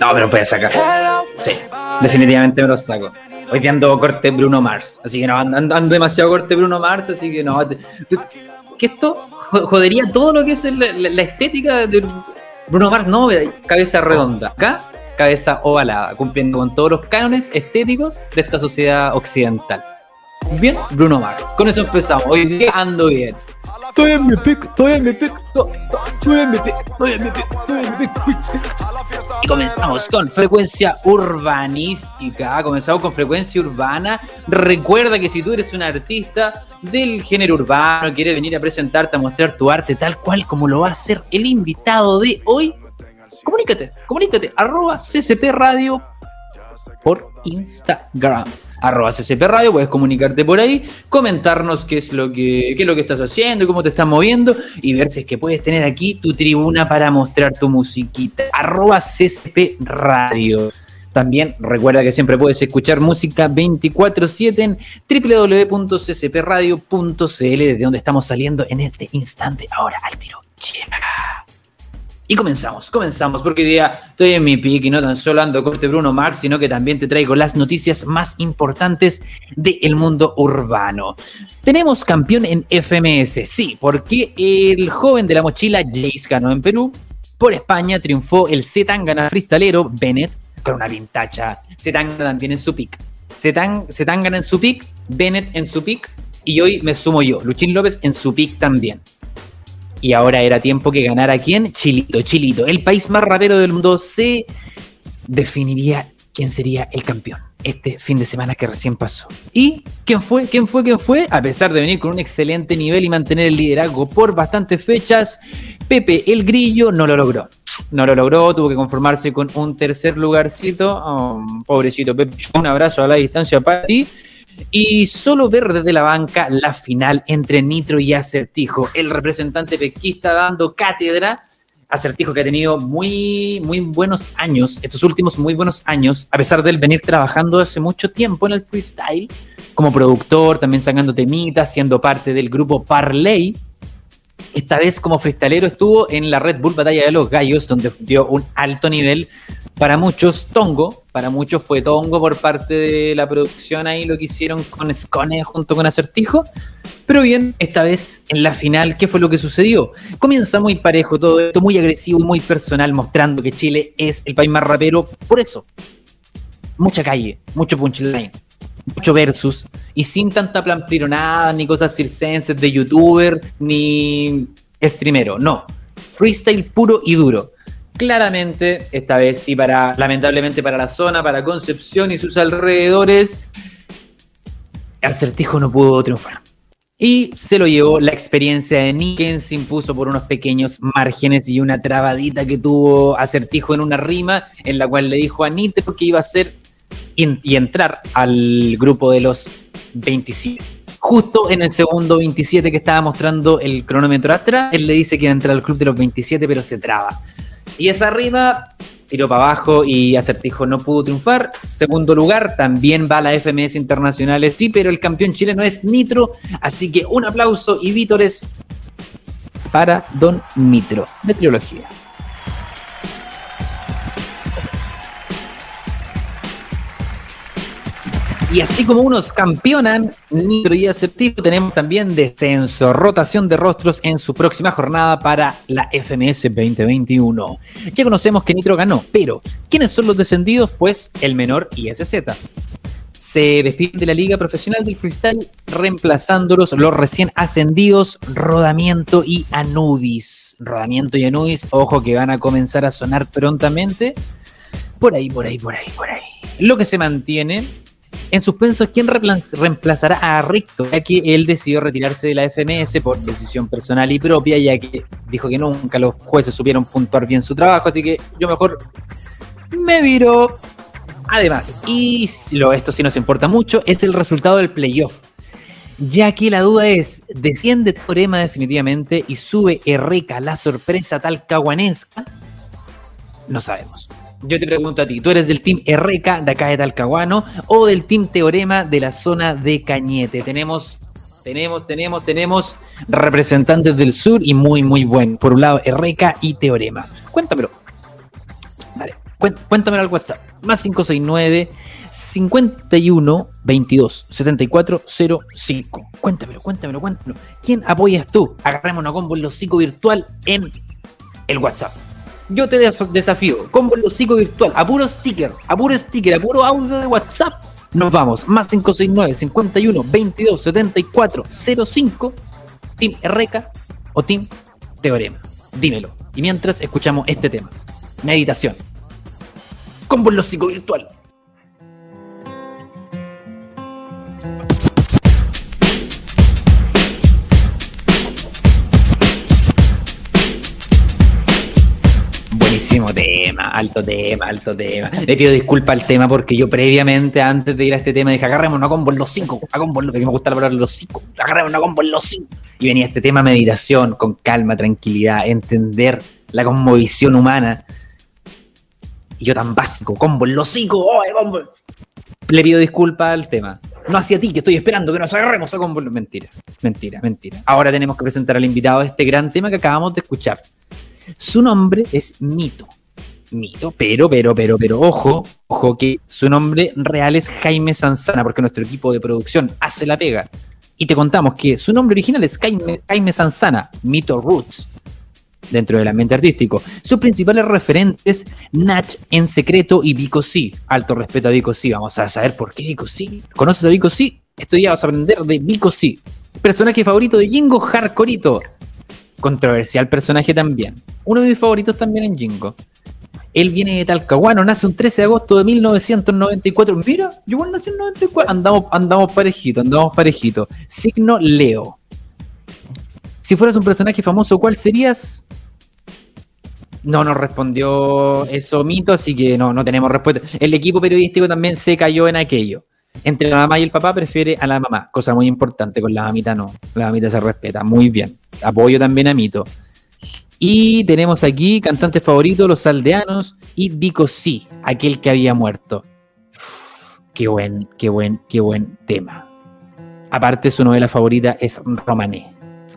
No, pero puede sacar. Sí, definitivamente me lo saco. Hoy día ando corte Bruno Mars, así que no, ando, demasiado corte Bruno Mars, así que no. Que esto jo- jodería todo lo que es la- la estética de Bruno Mars, no, cabeza redonda. Acá, cabeza ovalada, cumpliendo con todos los cánones estéticos de esta sociedad occidental. Bien, Bruno Mars. Con eso empezamos. Hoy día ando bien. Estoy en mi pick, estoy en mi to- estoy en mi estoy en mi estoy en mi pick. Y comenzamos con frecuencia urbanística. Comenzamos con frecuencia urbana. Recuerda que si tú eres un artista del género urbano, quieres venir a presentarte, a mostrar tu arte tal cual como lo va a hacer el invitado de hoy, comunícate, comunícate. Arroba CCP Radio por Instagram. Arroba CCP Radio, puedes comunicarte por ahí, comentarnos qué es lo que, qué lo que estás haciendo, cómo te estás moviendo y ver si es que puedes tener aquí tu tribuna para mostrar tu musiquita. Arroba CCP Radio. También recuerda que siempre puedes escuchar música 24-7 en www.ccpradio.cl, desde donde estamos saliendo en este instante. Ahora al tiro. Y comenzamos, comenzamos, porque hoy día estoy en mi pick y no tan solo ando corte Bruno Mars, sino que también te traigo las noticias más importantes del mundo urbano. Tenemos campeón en FMS, sí, porque el joven de la mochila Jace ganó en Perú. Por España triunfó el Zetangana freestalero Bennett con una vintacha. Zetangana también en su pick. Zetan- Zetangana en su pick, Bennett en su pick y hoy me sumo yo, Luchín López en su pick también. Y ahora era tiempo que ganara quién? Chilito, Chilito. El país más rapero del mundo se definiría quién sería el campeón este fin de semana que recién pasó. ¿Y quién fue? ¿Quién fue? ¿Quién fue? A pesar de venir con un excelente nivel y mantener el liderazgo por bastantes fechas, Pepe el Grillo no lo logró. No lo logró, tuvo que conformarse con un tercer lugarcito. Oh, pobrecito Pepe, un abrazo a la distancia para ti. Y solo ver desde la banca la final entre Nitro y Acertijo. El representante pesquista dando cátedra. Acertijo que ha tenido muy, muy buenos años, estos últimos muy buenos años, a pesar de él venir trabajando hace mucho tiempo en el freestyle, como productor, también sacando temitas, siendo parte del grupo Parley. Esta vez como freestalero estuvo en la Red Bull Batalla de los Gallos, donde dio un alto nivel para muchos tongo, para muchos fue tongo por parte de la producción ahí lo que hicieron con Scone junto con Acertijo. Pero bien, esta vez en la final, ¿qué fue lo que sucedió? Comienza muy parejo todo esto, muy agresivo, muy personal, mostrando que Chile es el país más rapero. Por eso, mucha calle, mucho punchline, mucho versus, y sin tanta nada ni cosas circenses de youtuber, ni streamero, no. Freestyle puro y duro. Claramente, esta vez sí, para, lamentablemente para la zona, para Concepción y sus alrededores, Acertijo no pudo triunfar. Y se lo llevó la experiencia de Nick, quien se impuso por unos pequeños márgenes y una trabadita que tuvo Acertijo en una rima, en la cual le dijo a Nitro que iba a ser y, entrar al grupo de los 27. Justo en el segundo 27 que estaba mostrando el cronómetro atrás, él le dice que iba a entrar al club de los 27, pero se traba. Y esa rima tiró para abajo y Acertijo no pudo triunfar. Segundo lugar, también va a la FMS Internacionales, sí, pero el campeón chileno es Nitro. Así que un aplauso y vítores para Don Nitro, de trilogía. Y así como unos campeonan Nitro y Acertijo, tenemos también descenso, rotación de rostros en su próxima jornada para la FMS 2021. Ya conocemos que Nitro ganó, pero ¿quiénes son los descendidos? Pues el menor ISZ. Se despiden de la Liga Profesional del Freestyle, reemplazándolos los recién ascendidos Rodamiento y Anubis. Rodamiento y Anubis, ojo que van a comenzar a sonar prontamente. Por ahí, por ahí, por ahí, por ahí. Lo que se mantiene en suspenso quién reemplaz- reemplazará a Ricto, ya que él decidió retirarse de la FMS por decisión personal y propia, ya que dijo que nunca los jueces supieron puntuar bien su trabajo, así que yo mejor me viró. Además, y lo, esto sí nos importa mucho, es el resultado del playoff. Ya aquí la duda es, ¿desciende Teorema definitivamente y sube Erreca, la sorpresa talcahuanesca? No sabemos. Yo te pregunto a ti, ¿tú eres del team Erreca de acá de Talcahuano o del team Teorema de la zona de Cañete? Tenemos, tenemos, tenemos, tenemos representantes del sur y muy, muy buen. Por un lado, Erreca y Teorema. Cuéntamelo. Vale, cuéntamelo al WhatsApp. Más 569 51 22 74 05. Cuéntamelo, cuéntamelo, cuéntamelo. ¿Quién apoyas tú? Agarremos una combo en los psico virtual en el WhatsApp. Yo te desafío, combo en los psico virtual, a puro sticker, a puro sticker, a puro audio de WhatsApp. Nos vamos, más 569 51 22 74 05. Team RK o Team Teorema. Dímelo. Y mientras escuchamos este tema. Meditación. Combo en los psico virtual. Alto tema, alto tema. Le pido disculpas al tema porque yo previamente, antes de ir a este tema, dije, agarremos una combo en los cinco, a combo, porque me gusta la palabra los cinco, agarremos una combo en los cinco. Y venía este tema meditación, con calma, tranquilidad, entender la conmovisión humana. Y yo tan básico, combo en los cinco, oh, combo. Le pido disculpas al tema. No hacia ti, que estoy esperando que nos agarremos a combo. Mentira, mentira, mentira. Ahora tenemos que presentar al invitado de este gran tema que acabamos de escuchar. Su nombre es Mito. Mito, pero, pero, pero, pero, ojo, ojo que su nombre real es Jaime Sanzana, porque nuestro equipo de producción hace la pega. Y te contamos que su nombre original es Jaime, Jaime Sanzana, Mito Roots, dentro del ambiente artístico. Sus principales referentes, Natch en secreto y Vico C. Alto respeto a Vico C. Vamos a saber por qué Vico C. ¿Conoces a Vico C? Esto ya vas a aprender de Vico C. Personaje favorito de Jingo Hardcoreito controversial personaje también. Uno de mis favoritos también en Jingo. Él viene de Talcahuano, nace un 13 de agosto de 1994. Mira, yo igual nací en 94. Andamos, andamos parejito, andamos parejito. Signo Leo. Si fueras un personaje famoso, ¿cuál serías? No nos respondió eso Mito, así que no, no tenemos respuesta. El equipo periodístico también se cayó en aquello. Entre la mamá y el papá prefiere a la mamá, cosa muy importante, con la mamita no. La mamita se respeta, muy bien. Apoyo también a Mito. Y tenemos aquí cantantes favoritos, los aldeanos y Vico sí, aquel que había muerto. qué buen, qué buen, qué buen tema. Aparte, su novela favorita es Romané.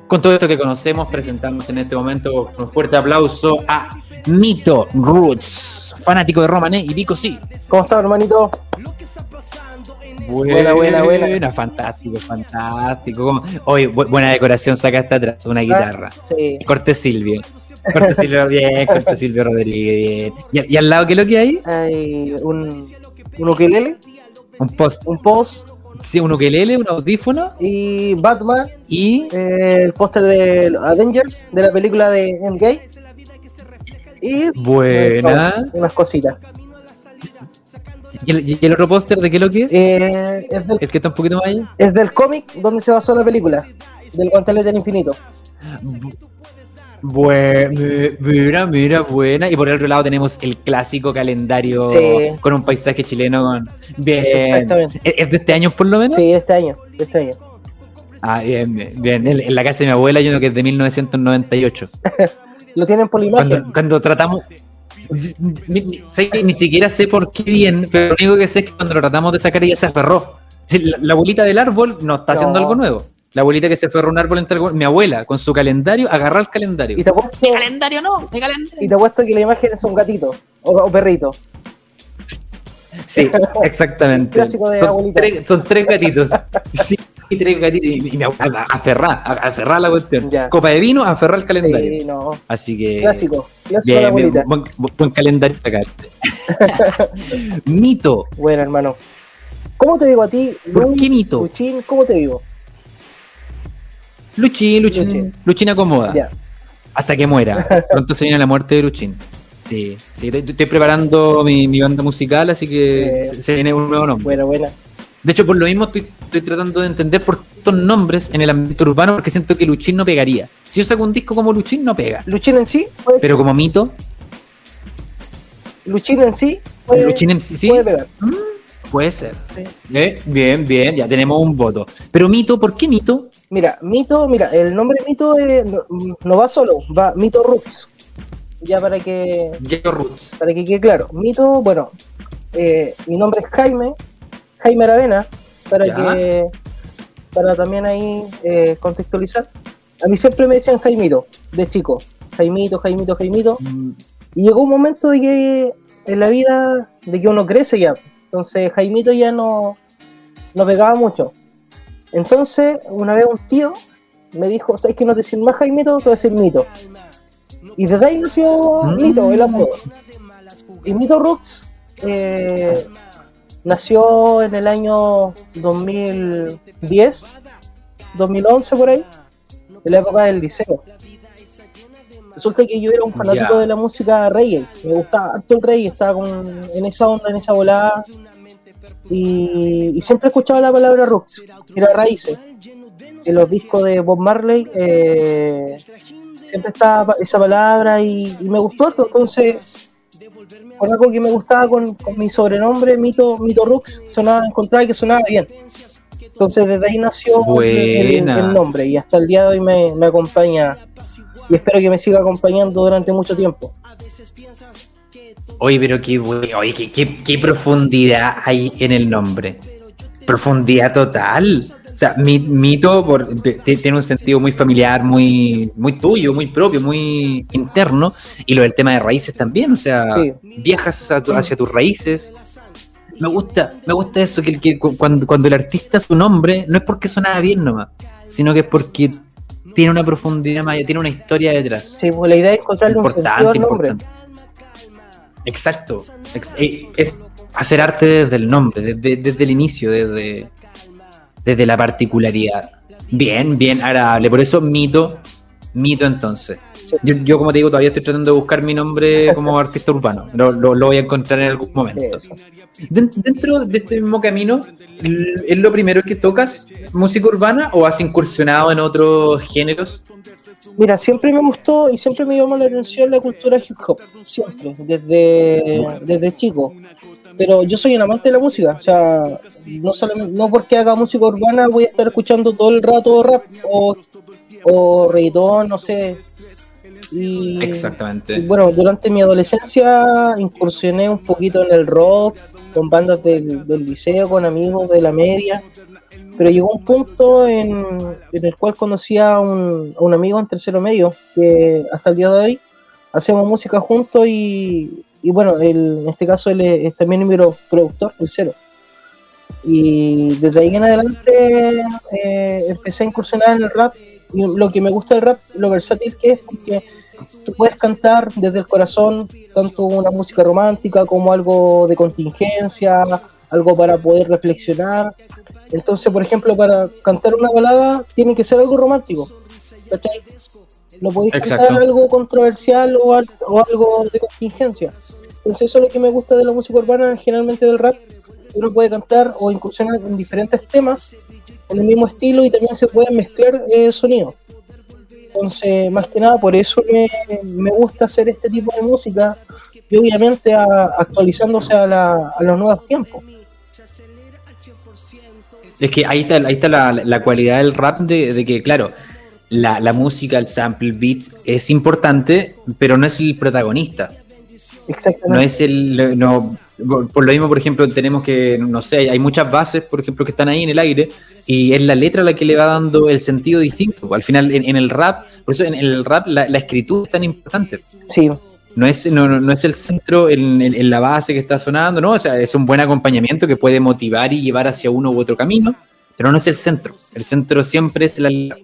Con todo esto que conocemos, presentamos en este momento un fuerte aplauso a Mito Roots, fanático de Romané y Vico sí. ¿Cómo estás, hermanito? Buena, buena, buena. Fantástico, fantástico. Hoy, buena decoración sacaste atrás, una guitarra. Sí. Corte Silvio. Corte Silvio bien, Corte Silvio Rodríguez bien. ¿Y, al lado qué es lo que hay? Hay un, un ukelele. Un post. Un post. Sí, un ukelele, un audífono. Y Batman. Y eh, el póster de Avengers, de la película de Endgame. Y buena. unas cositas. ¿Y el, otro póster de qué lo que es? Eh, es del, ¿El que está un poquito más allá? Es del cómic donde se basó la película, del Guantelete del Infinito. Bueno, mira, mira, buena. Y por el otro lado tenemos el clásico calendario con un paisaje chileno. Con... Bien. Exactamente. ¿Es de este año por lo menos? Sí, de este año, de este año. Ah, bien, bien. En la casa de mi abuela hay uno que es de 1998. lo tienen por la imagen. Cuando, cuando tratamos, ni, siquiera sé por qué bien, pero lo único que sé es que cuando lo tratamos de sacar ella se aferró. La, abuelita del árbol no está haciendo algo nuevo. La abuelita que se aferró a un árbol entre mi abuela con su calendario agarra el calendario. ¿Y te apuesto, ¿Mi calendario no, mi calendario. Y te apuesto que la imagen es un gatito o, perrito. Sí, exactamente. Clásico de son, abuelita. Tres, son tres gatitos. Sí, Y, mi abuela aferrá, aferrá la cuestión. Copa de vino, aferrar el calendario. Sí, no. Así que. Clásico. Clásico de abuelita. buen, buen, calendario sacaste. mito. Bueno, hermano. ¿Cómo te digo a ti? ¿Por qué mito? Luchín, ¿cómo te digo? Luchín, Luchín. Luchín, acomoda. Ya. Hasta que muera. Pronto se viene la muerte de Luchín. Sí, sí, estoy, preparando mi, banda musical, así que eh, se, viene un nuevo nombre. Buena, buena. De hecho, por lo mismo estoy, tratando de entender por estos nombres en el ámbito urbano, porque siento que Luchín no pegaría. Si yo saco un disco como Luchín, no pega. Luchín en sí, Pero como mito. Luchín en sí puede, Luchín en sí, sí. puede pegar. Puede ser. Sí. Eh, bien, bien, ya tenemos un voto. Pero Mito, ¿por qué Mito? Mira, Mito, mira, el nombre Mito eh, no, no va solo, va Mito Roots. Ya para que Jacob Roots. para que quede claro. Mito, bueno, eh, mi nombre es Jaime, Jaime Aravena, para Ya. que para también ahí eh, contextualizar. A mí siempre me decían Jaimito, de chico. Jaimito, Jaimito, Jaimito. Mm, Y llegó un momento de que en la vida de que uno crece ya. Entonces Jaimito ya no, no pegaba mucho. Entonces, una vez un tío me dijo, ¿sabes que no te decir más Jaimito? Te voy a decir Mito. Y desde ahí nació Mm. Mito, el apodo. Y Mito Rooks eh, nació en el año 2010, 2011 por ahí, en la época del liceo. Resulta que yo era un fanático de la música reggae, me gustaba harto el reggae, estaba con, en esa onda, en esa volada, y, y siempre escuchaba la palabra roots, era raíces. En los discos de Bob Marley eh, siempre estaba esa palabra y, y me gustó harto, entonces algo que me gustaba con, con mi sobrenombre, Mito, Mito Rooks, sonaba, encontraba que sonaba bien. Entonces desde ahí nació el, nombre y hasta el día de hoy me, me acompaña y espero que me siga acompañando durante mucho tiempo. Oye, pero qué, oye, qué, qué- qué profundidad hay en el nombre. Profundidad total. O sea, mi- mito por, tiene un sentido muy familiar, muy, muy tuyo, muy propio, muy interno. Y lo del tema de raíces también. O sea, Sí. viajas hacia, tu- hacia tus raíces. Me gusta, me gusta eso, que, que cu- cuando, cuando el artista su nombre, no es porque sonaba bien nomás, sino que es porque tiene una profundidad más tiene una historia detrás. Sí, pues la idea es encontrarle un sentido al nombre. Exacto. Ex- eh, es hacer arte desde el nombre, desde, desde el inicio, desde, desde la particularidad. Bien, bien agradable. Por eso mito, mito entonces. Yo, yo, como te digo, todavía estoy tratando de buscar mi nombre como artista urbano. Lo, lo- lo voy a encontrar en algún momento. Dentro de este mismo camino, ¿es lo primero que tocas música urbana o has incursionado en otros géneros? Mira, siempre me gustó y siempre me llamó la atención la cultura hip hop, siempre, desde, desde chico. Pero yo soy un amante de la música, o sea, no, no porque haga música urbana voy a estar escuchando todo el rato rap o, o reggaetón, no sé. Y, y Exactamente. bueno, durante mi adolescencia incursioné un poquito en el rock, con bandas del, del liceo, con amigos de la media, pero llegó un punto en, en el cual conocí a un, a un amigo en tercero medio, que hasta el día de hoy hacemos música juntos y, y bueno, él, en este caso él es, es también pro- productor, el cero. Y desde ahí en adelante eh, empecé a incursionar en el rap. Y lo que me gusta del rap, lo versátil que es, porque tú puedes cantar desde el corazón tanto una música romántica como algo de contingencia, algo para poder reflexionar. Entonces, por ejemplo, para cantar una balada tiene que ser algo romántico. ¿cachai? No podéis cantar algo controversial o, o algo de contingencia. Entonces, eso es lo que me gusta de la música urbana, generalmente del rap. Uno puede cantar o incursionar en diferentes temas en el mismo estilo y también se pueden mezclar eh, sonidos. Entonces, más que nada, por eso me, me gusta hacer este tipo de música y obviamente a- actualizándose a, la- a los nuevos tiempos. Es que ahí está, ahí está la, la cualidad del rap de, de que, claro, la, la música, el sample, el beat es importante, pero no es el protagonista. No Exactamente. es el. No, por lo mismo, por ejemplo, tenemos que, no sé, hay muchas bases, por ejemplo, que están ahí en el aire, y es la letra la que le va dando el sentido distinto. Al final, en, en el rap, por eso en el rap la, la escritura es tan importante. Sí, No es, no, no- no es el centro en, en- en la base que está sonando, ¿no? O sea, es un buen acompañamiento que puede motivar y llevar hacia uno u otro camino, pero no es el centro. El centro siempre es la letra.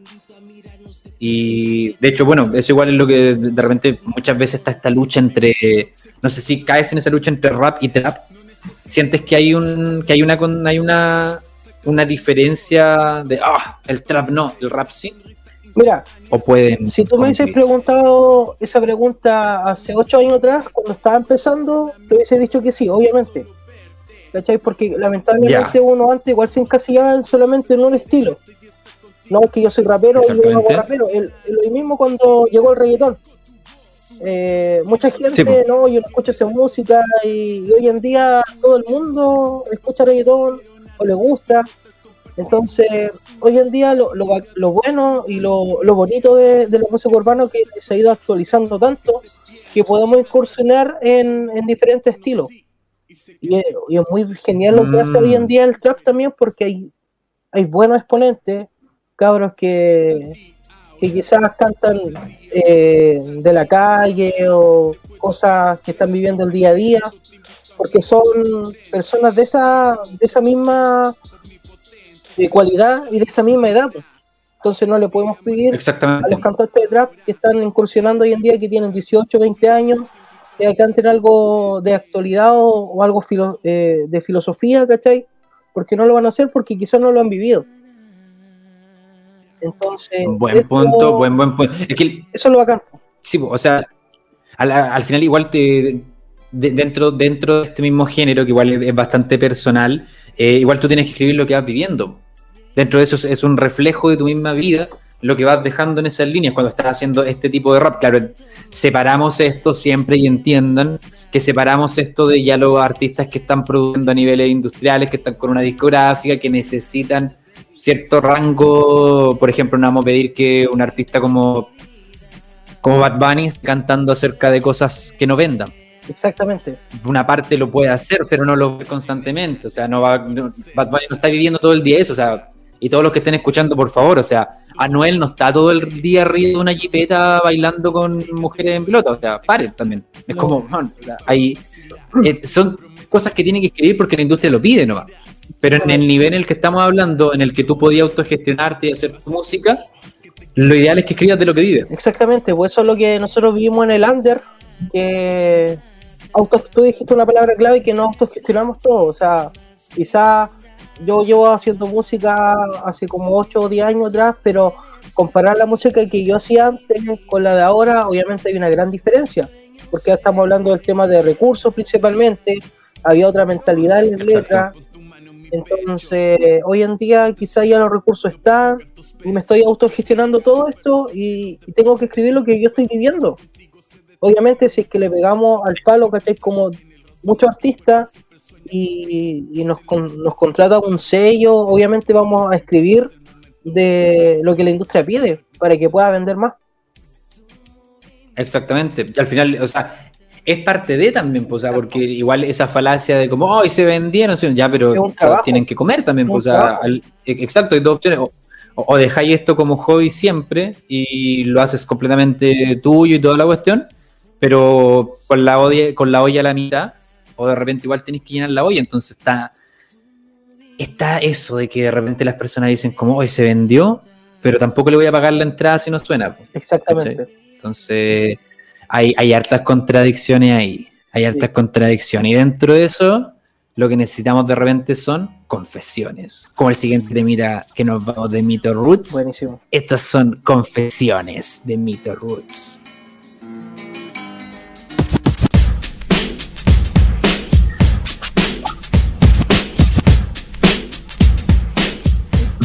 Y de hecho, bueno, eso igual es lo que de repente muchas veces está esta lucha entre, no sé si caes en esa lucha entre rap y trap, sientes que hay un, que hay una, hay una, una diferencia de, ah, el trap no, el rap sí, mira, o pueden. si tú me hubieses preguntado esa pregunta hace ocho años atrás, cuando estaba empezando, te hubiese dicho que sí, obviamente. ¿Cachai? Porque lamentablemente uno antes igual se encasillaba en solamente en un estilo. No es que yo soy rapero yo no rapero. El, lo mismo cuando llegó el reggaetón. Eh, mucha gente, Sí, no, yo no escucho esa música y, y hoy en día todo el mundo escucha reggaetón o le gusta. Entonces, hoy en día lo, lo, lo bueno y lo, lo bonito de, de la música urbana es que se ha ido actualizando tanto que podemos incursionar en, en diferentes estilos. Y es, y es muy genial lo que hace Mm. hoy en día el trap también porque hay, hay buenos exponentes, cabros que, que quizás cantan eh, de la calle o cosas que están viviendo el día a día, porque son personas de esa, de esa misma eh, cualidad y de esa misma edad. pues. Entonces no le podemos pedir a los cantantes de trap que están incursionando hoy en día, que tienen 18, 20 años, que canten algo de actualidad o, o algo filo- eh, de filosofía, ¿cachai? Porque no lo van a hacer porque quizás no lo han vivido. Entonces, Buen esto- punto, buen, buen punto. Es que eso es lo bacán. Sí, o sea, al, al final igual te de- dentro, dentro de este mismo género, que igual es, es bastante personal, eh, igual tú tienes que escribir lo que vas viviendo. Dentro de eso es, es un reflejo de tu misma vida, lo que vas dejando en esas líneas cuando estás haciendo este tipo de rap. Claro, separamos esto siempre y entiendan que separamos esto de ya los artistas que están produciendo a niveles industriales, que están con una discográfica, que necesitan cierto rango. Por ejemplo, no vamos a pedir que un artista como como Bad Bunny esté cantando acerca de cosas que no vendan. Exactamente. Una parte lo puede hacer, pero no lo ve constantemente. O sea, no va, no- Bad Bunny no está viviendo todo el día eso. O sea, y todos los que estén escuchando, por favor, o sea, Anuel no está todo el día arriba de una jipeta bailando con mujeres en pelota. O sea, paren también. Es No. como, man, o sea, hay, eh, son cosas que tienen que escribir porque la industria lo pide nomás. Pero en el nivel en el que estamos hablando, en el que tú podías autogestionarte y hacer tu música, lo ideal es que escribas de lo que vives. Exactamente, pues eso es lo que nosotros vivimos en el under, que auto, tú dijiste una palabra clave que no autogestionamos todo, o sea, quizá yo llevo haciendo música hace como 8 o 10 años atrás, pero comparar la música que yo hacía antes con la de ahora, obviamente hay una gran diferencia, porque ya estamos hablando del tema de recursos principalmente, había otra mentalidad en las letras, entonces hoy en día quizá ya los recursos están, y me estoy autogestionando todo esto y, y tengo que escribir lo que yo estoy viviendo. Obviamente, si es que le pegamos al palo, ¿cachai? Como muchos artistas y, y nos, con- nos contrata un sello, obviamente vamos a escribir de lo que la industria pide para que pueda vender más. Exactamente. Y al final, o sea, es parte de también, pues, o sea, porque igual esa falacia de como, hoy se vendieron, sí, ya, pero trabajo. tienen que comer también, Es pues, o sea, al- e- exacto, hay dos opciones. O, o dejáis esto como hobby siempre y lo haces completamente tuyo y toda la cuestión, pero con la, olla, con la olla a la mitad, o de repente igual tenéis que llenar la olla, entonces está, está eso de que de repente las personas dicen como, hoy se vendió, pero tampoco le voy a pagar la entrada si no suena. pues. Exactamente. Entonces, hay, hay hartas contradicciones ahí. Hay hartas Sí. contradicciones. Y dentro de eso, lo que necesitamos de repente son confesiones. Como el siguiente de Mira, que nos vamos de Mito Roots. Buenísimo. Estas son confesiones de Mito Roots.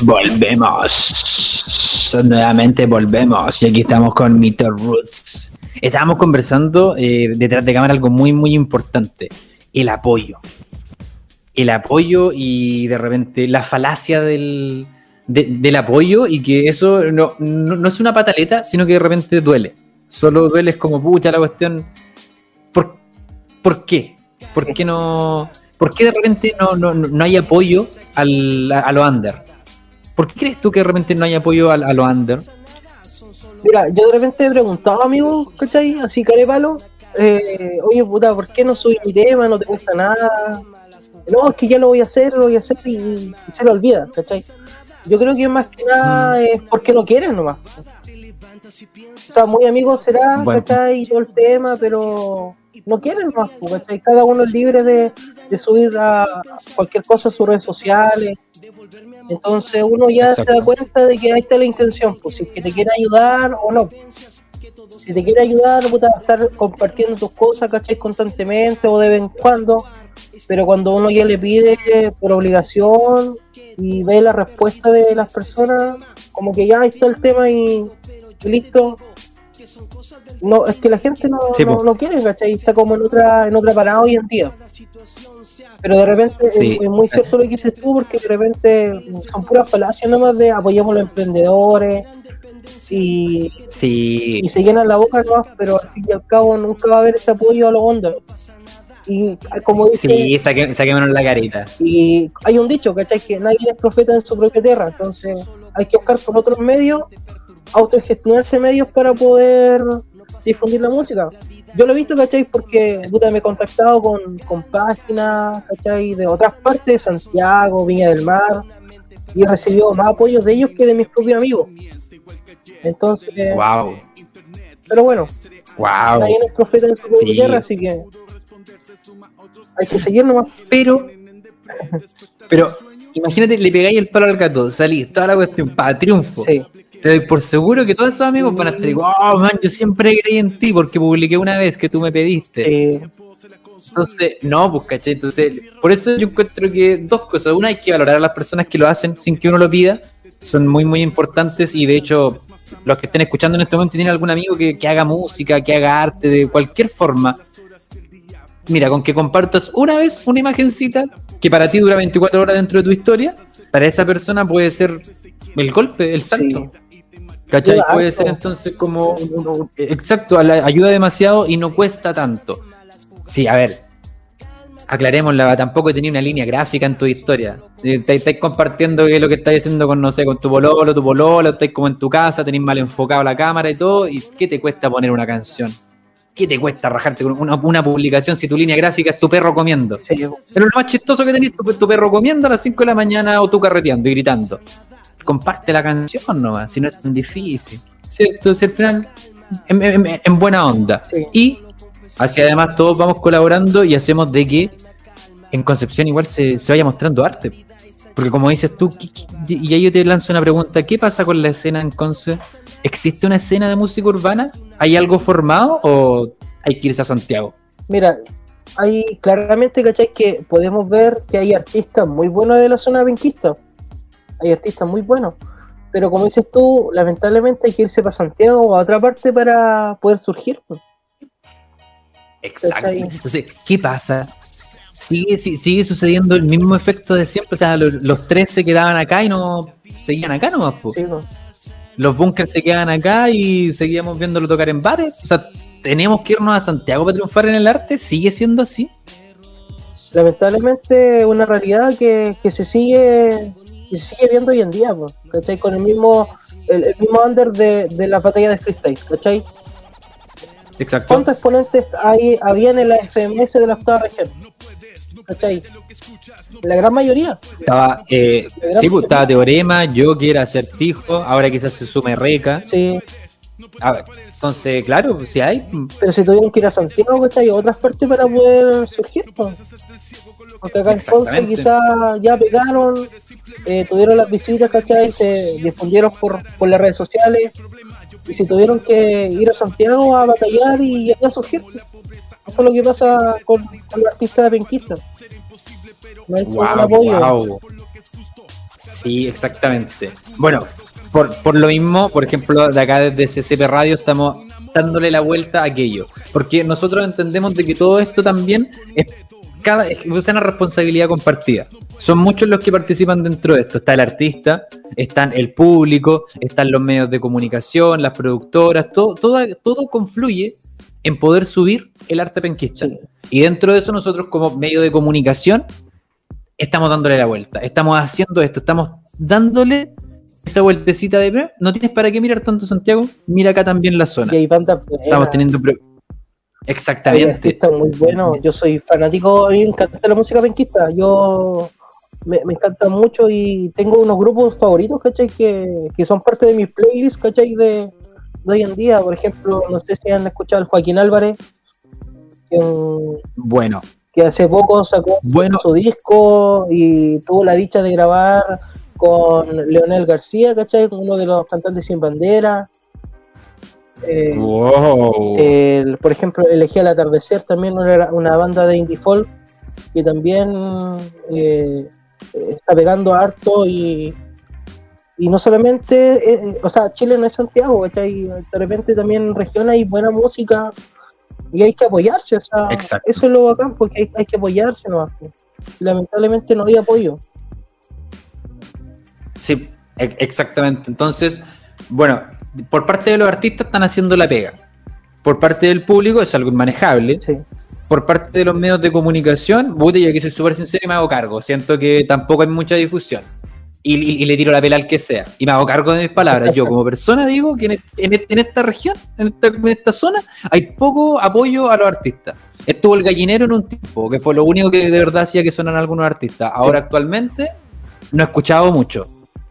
Volvemos. Nuevamente volvemos. Y aquí estamos con Mito Roots. Estábamos conversando eh, detrás de cámara algo muy, muy importante. El apoyo. El apoyo y de repente la falacia del, de- del apoyo y que eso no, no, no es una pataleta, sino que de repente duele. Solo duele es como pucha la cuestión. ¿Por, por qué? ¿Por qué no? ¿Por qué de repente no, no, no hay apoyo al, a, a lo under? ¿Por qué crees tú que de repente no hay apoyo a, a lo under? Mira, yo de repente he preguntado a amigos, ¿cachai? Así carepalo, eh, oye puta, ¿por qué no subí mi tema? No te cuesta nada. No, es que ya lo voy a hacer, lo voy a hacer y, y se lo olvida, ¿cachai? Yo creo que más que nada es porque no quieren nomás. O sea, muy amigos será, Bueno. ¿cachai? Y todo el tema, pero no quieren nomás, pues, ¿cachai? Cada uno es libre de, de subir a cualquier cosa a sus redes sociales. Entonces uno ya se da cuenta de que ahí está la intención, pues si es que te quiere ayudar o no. Si te quiere ayudar, puta, a estar compartiendo tus cosas, ¿cachai? Constantemente o de vez en cuando. Pero cuando uno ya le pide por obligación y ve la respuesta de las personas, como que ya ahí está el tema y, y listo, no, es que la gente no, Sí, no, quiere, ¿cachai? Está como en otra, en otra parada hoy en día. Pero de repente es- Sí. es, muy cierto lo que dices tú, porque de repente son puras falacias nomás de apoyamos a los emprendedores y, Sí, y se llenan la boca nomás, pero al fin y al cabo nunca va a haber ese apoyo a los ondas. Y ah, como dice, sí, saque- saquémonos la carita. y hay un dicho, ¿cachai? Que nadie es profeta en su propia tierra, entonces hay que buscar por otros medios, autogestionarse medios para poder difundir la música. Yo lo he visto, ¿cachai? Porque puta, me he contactado con, con páginas, ¿cachai? De otras partes, de Santiago, Viña del Mar, y he recibido más apoyos de ellos que de mis propios amigos. Entonces, Wow, pero bueno, wow. nadie es profeta en su propia Sí. tierra, así que hay que seguir nomás. Pero, pero, imagínate, le pegáis el palo al gato, salís, toda la cuestión, para triunfo. Sí, Te doy por seguro que todos esos amigos van a estar igual, oh, man, yo siempre creí en ti porque publiqué una vez que tú me pediste. Entonces, no, pues, ¿cachai? Entonces, por eso yo encuentro que dos cosas. Una, hay que valorar a las personas que lo hacen sin que uno lo pida. Son muy, muy importantes y de hecho, los que estén escuchando en este momento y tienen algún amigo que, que haga música, que haga arte de cualquier forma. Mira, con que compartas una vez una imagencita que para ti dura 24 horas dentro de tu historia, para esa persona puede ser el golpe, el salto. ¿Cachai? Ayuda Puede ser entonces como. un- Exacto, ayuda demasiado y no cuesta tanto. Sí, a ver. Aclarémosla, tampoco tenía una línea gráfica en tu historia. Eh, Estáis compartiendo que lo que estáis haciendo con, no sé, con tu pololo, tu pololo, estáis como en tu casa, tenéis mal enfocado la cámara y todo. ¿Y qué te cuesta poner una canción? ¿Qué te cuesta rajarte con una, una publicación si tu línea gráfica es tu perro comiendo? sí, Pero lo más chistoso que tenés tu, tu perro comiendo a las 5 de la mañana o tú carreteando y gritando. Comparte la canción nomás, si no es tan difícil. ¿Cierto? Si al final, en, en- en buena onda. Sí. Y así además todos vamos colaborando y hacemos de que en Concepción igual se, se vaya mostrando arte. Porque como dices tú, ¿qué- qué- y ahí yo te lanzo una pregunta, ¿qué pasa con la escena en Conce? ¿Existe una escena de música urbana? ¿Hay algo formado o hay que irse a Santiago? Mira, hay claramente, ¿cachai? Que podemos ver que hay artistas muy buenos de la zona penquista. Hay artistas muy buenos. Pero como dices tú, lamentablemente hay que irse para Santiago o a otra parte para poder surgir. pues. Exacto. Entonces, ¿qué pasa? Sigue, si- sigue sucediendo el mismo efecto de siempre. O sea, los, los tres se quedaban acá y no seguían acá nomás. Sí, pues. Los bunkers se quedaban acá y seguíamos viéndolo tocar en bares. O sea, tenemos que irnos a Santiago para triunfar en el arte. ¿Sigue siendo así? Lamentablemente una realidad que, que se sigue que sigue viendo hoy en día, ¿cachai? Con el mismo el, el mismo under de, de la batalla de freestyle, ¿cachai? Exacto. ¿Cuántos exponentes hay, había en la FMS de la octava región? ¿Cachai? La gran mayoría. Estaba, eh, sí, pues, estaba Teorema, Joker, Acertijo. Ahora quizás se sume Reca. Sí, A ver, entonces, claro, si hay. pero se tuvieron que ir a Santiago, ¿cachai? Otras partes para poder surgir, pues. Porque acá en Conce quizás ya pegaron, eh, tuvieron las visitas, ¿cachai? Se difundieron por, por las redes sociales y se tuvieron que ir a Santiago a batallar y a surgir. Eso es lo que pasa con, con los artistas de penquistas. No hay ningún apoyo. wow. Sí, exactamente. Bueno, por, por lo mismo, por ejemplo, de acá desde CCP Radio estamos dándole la vuelta a aquello. Porque nosotros entendemos de que todo esto también es, cada, es una responsabilidad compartida. Son muchos los que participan dentro de esto. Está el artista, están el público, están los medios de comunicación, las productoras, todo, todo, todo confluye en poder subir el arte penquista. Sí. Y dentro de eso nosotros como medio de comunicación estamos dándole la vuelta, estamos haciendo esto, estamos dándole esa vueltecita de "Ve, no tienes para qué mirar tanto Santiago, mira acá también la zona. Y hay Estamos teniendo pro- exactamente. artistas muy buenos. Yo soy fanático, a mí me encanta la música penquista. Yo me, me encanta mucho y tengo unos grupos favoritos, ¿cachai? Que, que son parte de mis playlists, ¿cachai? De, de hoy en día. Por ejemplo, no sé si han escuchado al Joaquín Álvarez, que, Bueno, que hace poco sacó bueno, su disco y tuvo la dicha de grabar con Leonel García, ¿cachai? Uno de los cantantes sin bandera. Eh, wow. el- por ejemplo, elegí al atardecer también una, una banda de indie folk que también eh, está pegando harto y, Y no solamente, eh, o sea, Chile no es Santiago, ¿cachai? De repente también en región hay buena música y hay que apoyarse, o sea, Exacto. eso es lo bacán, porque hay, hay que apoyarse nomás. Lamentablemente no hay apoyo. Sí, e- exactamente. Entonces, bueno, por parte de los artistas están haciendo la pega. Por parte del público es algo inmanejable. Sí. Por parte de los medios de comunicación, puta, yo aquí soy súper sincero y me hago cargo. Siento que tampoco hay mucha difusión. Y, y- y le tiro la pela al que sea. Y me hago cargo de mis palabras. Yo como persona digo que en, en- en esta región, en esta, en esta zona, hay poco apoyo a los artistas. Estuvo el gallinero en un tiempo, que fue lo único que de verdad hacía que sonaran algunos artistas. Ahora actualmente no he escuchado mucho.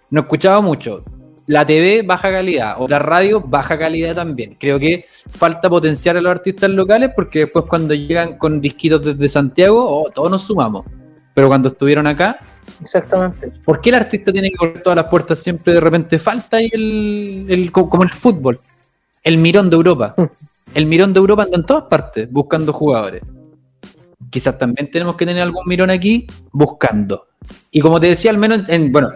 No he escuchado mucho. La TV baja calidad, o la radio baja calidad también. Creo que falta potenciar a los artistas locales porque después cuando llegan con disquitos desde Santiago, oh, todos nos sumamos. Pero cuando estuvieron acá, Exactamente. ¿por qué el artista tiene que abrir todas las puertas siempre de repente falta ahí el, el- co- como el fútbol? El mirón de Europa. El mirón de Europa anda en todas partes buscando jugadores. Quizás también tenemos que tener algún mirón aquí buscando. Y como te decía, al menos en, bueno,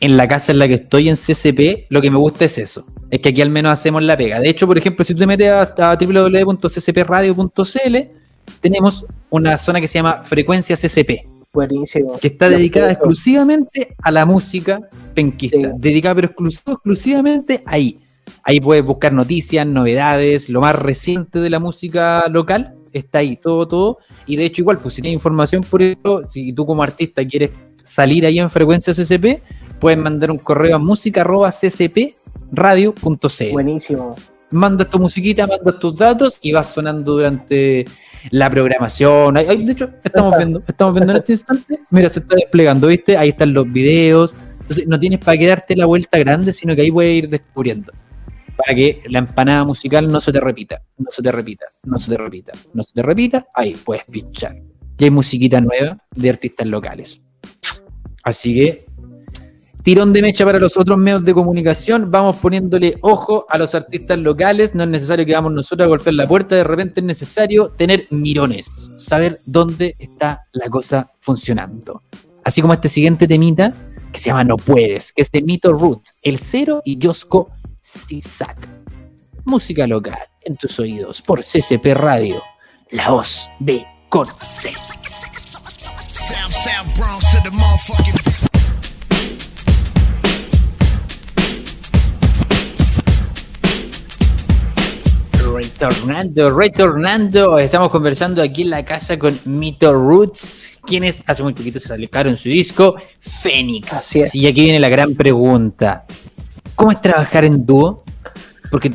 en la casa en la que estoy en CCP, lo que me gusta es eso. Es que aquí al menos hacemos la pega. De hecho, por ejemplo, si tú te metes a, a www.ccpradio.cl, tenemos una zona que se llama Frecuencia CCP Buenísimo. que está dedicada exclusivamente a la música penquista, Sí. dedicada pero exclusivo, exclusivamente ahí. Ahí puedes buscar noticias, novedades, lo más reciente de la música local, está ahí, todo, todo. Y de hecho, igual, pues si tienes información por eso, si tú como artista quieres salir ahí en frecuencia CCP, puedes mandar un correo a música.ccpradio.cl Buenísimo. mandas tu musiquita, mandas tus datos y vas sonando durante la programación. Ay, de hecho, estamos viendo, estamos viendo en este instante. Mira, se está desplegando, ¿viste? Ahí están los videos. Entonces, no tienes para quedarte la vuelta grande, sino que ahí puedes ir descubriendo. Para que la empanada musical no se te repita, no se te repita, no se te repita, no se te repita, ahí puedes pinchar. Y hay musiquita nueva de artistas locales. Así que tirón de mecha para los otros medios de comunicación. Vamos poniéndole ojo a los artistas locales. No es necesario que vamos nosotros a golpear la puerta. De repente es necesario tener mirones, saber dónde está la cosa funcionando. Así como este siguiente temita que se llama No Puedes, que es de Mito Roots, El Cero y Josco Sisak. Música local en tus oídos por CCP Radio, la voz de concepto. Retornando, retornando, estamos conversando aquí en la casa con Mito Roots, quienes hace muy poquito se sacaron su disco Fénix. Así es. Y aquí viene la gran pregunta: ¿Cómo es trabajar en dúo? Porque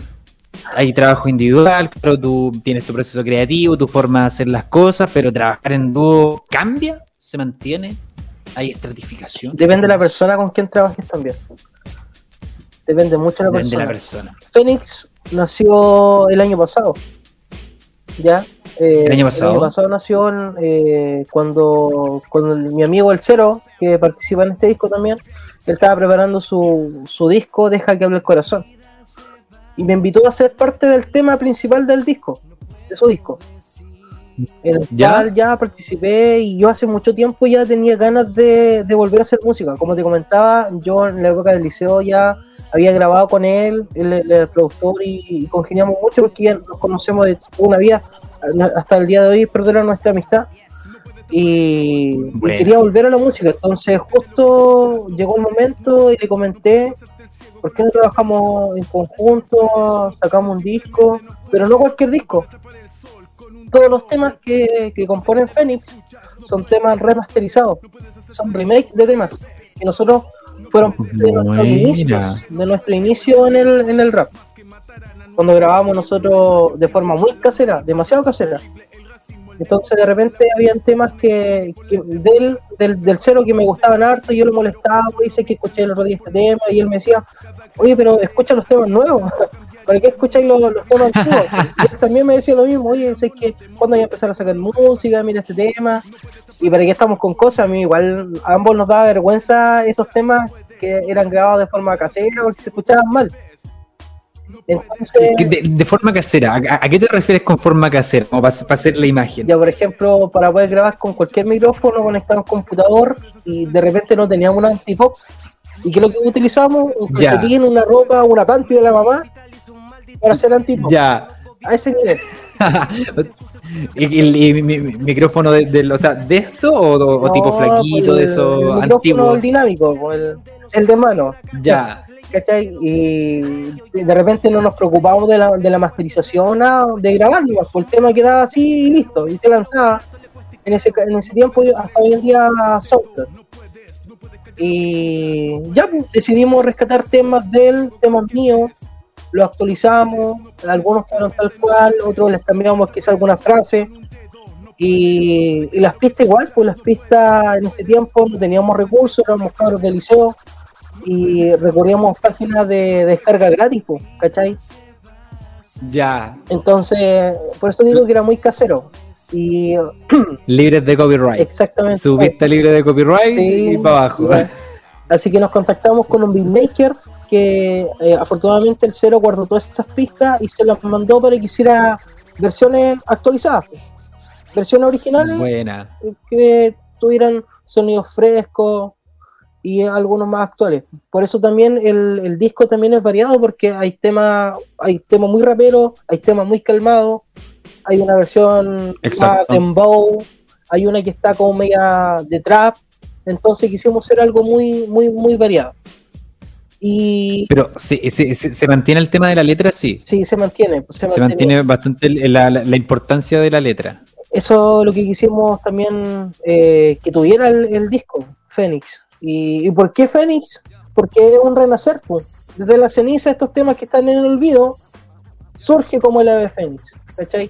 hay trabajo individual, pero tú tienes tu proceso creativo, tu forma de hacer las cosas, pero trabajar en dúo cambia, se mantiene, hay estratificación. Depende de la persona con quien trabajes también. Depende mucho de la Depende de la persona. Fénix nació el año pasado. ¿Ya? Eh, ¿El año pasado? nació en, eh, cuando, cuando el- mi amigo El Cero, que participa en este disco también, él estaba preparando su, su disco Deja que hable el corazón. Y me invitó a ser parte del tema principal del disco, de su disco. En el ¿Ya? cual ya participé y yo hace mucho tiempo ya tenía ganas de, de volver a hacer música. Como te comentaba, yo en la época del liceo ya había grabado con él, él era el productor y, y congeniamos mucho porque ya nos conocemos de una vida hasta el día de hoy perdura nuestra amistad. Y, quería volver a la música entonces justo llegó el momento y le comenté ¿por qué no trabajamos en conjunto? sacamos un disco pero no cualquier disco. Todos los temas que, que componen Fénix son temas remasterizados son remakes de temas. Que nosotros fueron de nuestros inicios de nuestro inicio en el, en el rap. Cuando grabábamos nosotros de forma muy casera, demasiado casera. Entonces de repente habían temas que, que del, del, del cero que me gustaban harto, y yo lo molestaba, y dice que escuché el otro día este tema, y él me decía, oye, pero escucha los temas nuevos, ¿para qué escucháis los, los temas antiguos? Y él también me decía lo mismo, oye, sé que cuando voy a empezar a sacar música, mira este tema, y para qué estamos con cosas, a mí igual a ambos nos daba vergüenza esos temas que eran grabados de forma casera porque se escuchaban mal. Entonces, Que De, de forma casera, ¿a, a qué te refieres con forma casera? Como para, hacer la imagen. ya por ejemplo, para poder grabar con cualquier micrófono conectado a un computador y de repente no teníamos un antipop, ¿Y qué es lo que utilizamos? Un calcetín, una ropa, una panty de la mamá para hacer antipop. Ya. A ese nivel. ¿Y, y- y mi, mi- micrófono de, del- o sea, de esto o, o- o No, tipo flaquito pues, de el- esos el micrófono, antiguos? El dinámico, el, el de mano. Ya. ¿cachai? Y de repente no nos preocupamos de la, de la masterización, de grabar, nomás, pues el tema quedaba así y listo, y se lanzaba. En ese, en ese tiempo, hasta hoy en día, software. Y ya pues, decidimos rescatar temas de él, temas míos, los actualizamos, algunos quedaron tal cual, otros les cambiamos quizá alguna frase. Y, y las pistas igual, pues las pistas en ese tiempo no teníamos recursos, éramos cabros de liceo, y recurríamos páginas de descarga gratis, po, ¿cachai? Ya. Entonces, por eso digo que era muy casero. Y Libres de copyright. exactamente. Su pista libre de copyright Sí, y para abajo. igual. Así que nos contactamos con un beatmaker que eh, afortunadamente el cero guardó todas estas pistas y se las mandó para que hiciera versiones actualizadas. po. Versiones originales Buena. que tuvieran sonidos frescos y algunos más actuales. Por eso también el, el disco también es variado porque hay temas hay temas muy raperos, hay temas muy calmados, hay una versión más Exacto. dembow, hay una que está como media de trap, entonces quisimos hacer algo muy muy muy variado. Y Pero sí, se mantiene el tema de la letra, sí. sí, se mantiene. pues, Se mantiene bastante el- la, la- la importancia de la letra. eso es lo que quisimos también eh, que tuviera el, el disco, Fénix. ¿Y, ¿Y por qué Fénix? Porque es un renacer, pues. Desde la ceniza, estos temas que están en el olvido, surge como el ave Fénix, ¿cachai?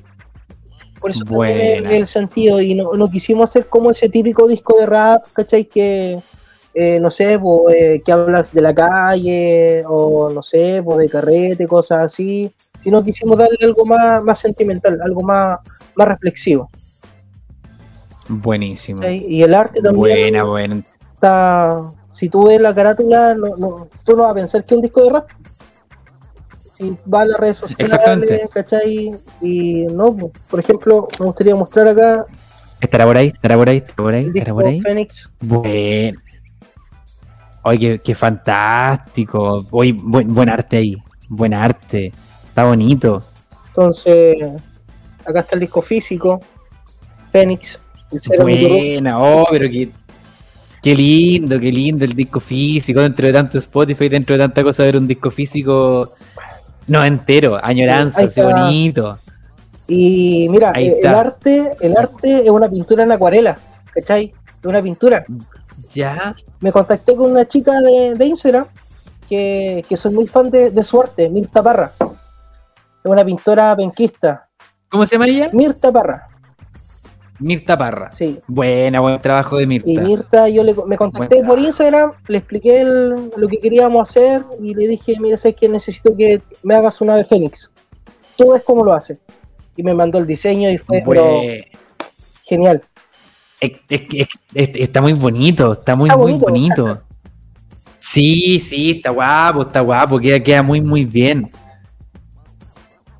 Por eso también el, sentido, y no, no quisimos hacer como ese típico disco de rap, ¿cachai? Que, eh, no sé, pues, eh, que hablas de la calle, o no sé, de carrete, cosas así, sino quisimos darle algo más, más sentimental, algo más, más reflexivo. Buenísimo. ¿cachai? Y el arte también Buena, buena. está. Si tú ves la carátula, no, no- tú no vas a pensar que es un disco de rap. Si vas a las redes sociales. ¿cachai? Y no, por ejemplo, me gustaría mostrar acá ¿Estará por ahí? ¿Estará por ahí? ¿Estará por ahí? ¿Estará por ahí? Fénix. Buen. Oye, qué, qué fantástico. Oye, buen, buen arte ahí. Buen arte. Está bonito. Entonces, acá está el disco físico, Fénix. Buena. Oh, pero qué, qué lindo, qué lindo el disco físico. Dentro de tanto Spotify, dentro de tanta cosa, ver un disco físico. No, entero. Añoranza, está. bonito. Y mira, el arte, el arte es una pintura en acuarela, ¿cachai? Es una pintura. Ya. me contacté con una chica de, de Instagram que, que soy muy fan de, de su arte, Mirta Parra. Es una pintora penquista. ¿Cómo se llama ella? Mirta Parra, Mirta Parra. sí. Buena, buen trabajo de Mirta. Y Mirta, yo le, me contacté Buen por. Instagram, le expliqué el- lo que queríamos hacer y le dije, mira, sé que necesito que me hagas una de Fénix. Tú ves cómo lo hace. Y me mandó el diseño y fue genial. Es, es que- es- es- está muy bonito, está muy, Está muy bonito. bonito. Sí, sí, está guapo, está guapo, queda, queda muy, muy bien.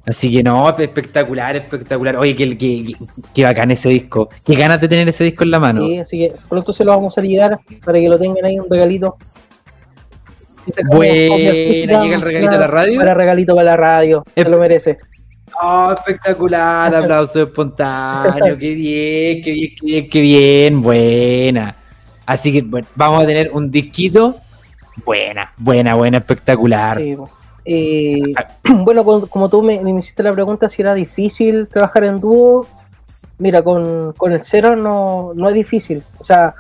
Así que no, espectacular, espectacular. Oye, qué, qué, qué bacán ese disco. Qué ganas de tener ese disco en la mano. Sí, así que pronto se lo vamos a llegar para que lo tengan ahí un regalito. Física, llega el regalito a la radio. Para regalito para la radio, se lo merece. Oh, espectacular, aplauso espontáneo, qué bien, qué bien, qué bien, qué bien, buena. Así que bueno, vamos a tener un disquito, buena, buena, buena, espectacular. Sí, po. Y, bueno, con- como tú me, me hiciste la pregunta si era difícil trabajar en dúo, mira, con, con el cero no, no es difícil. O sea,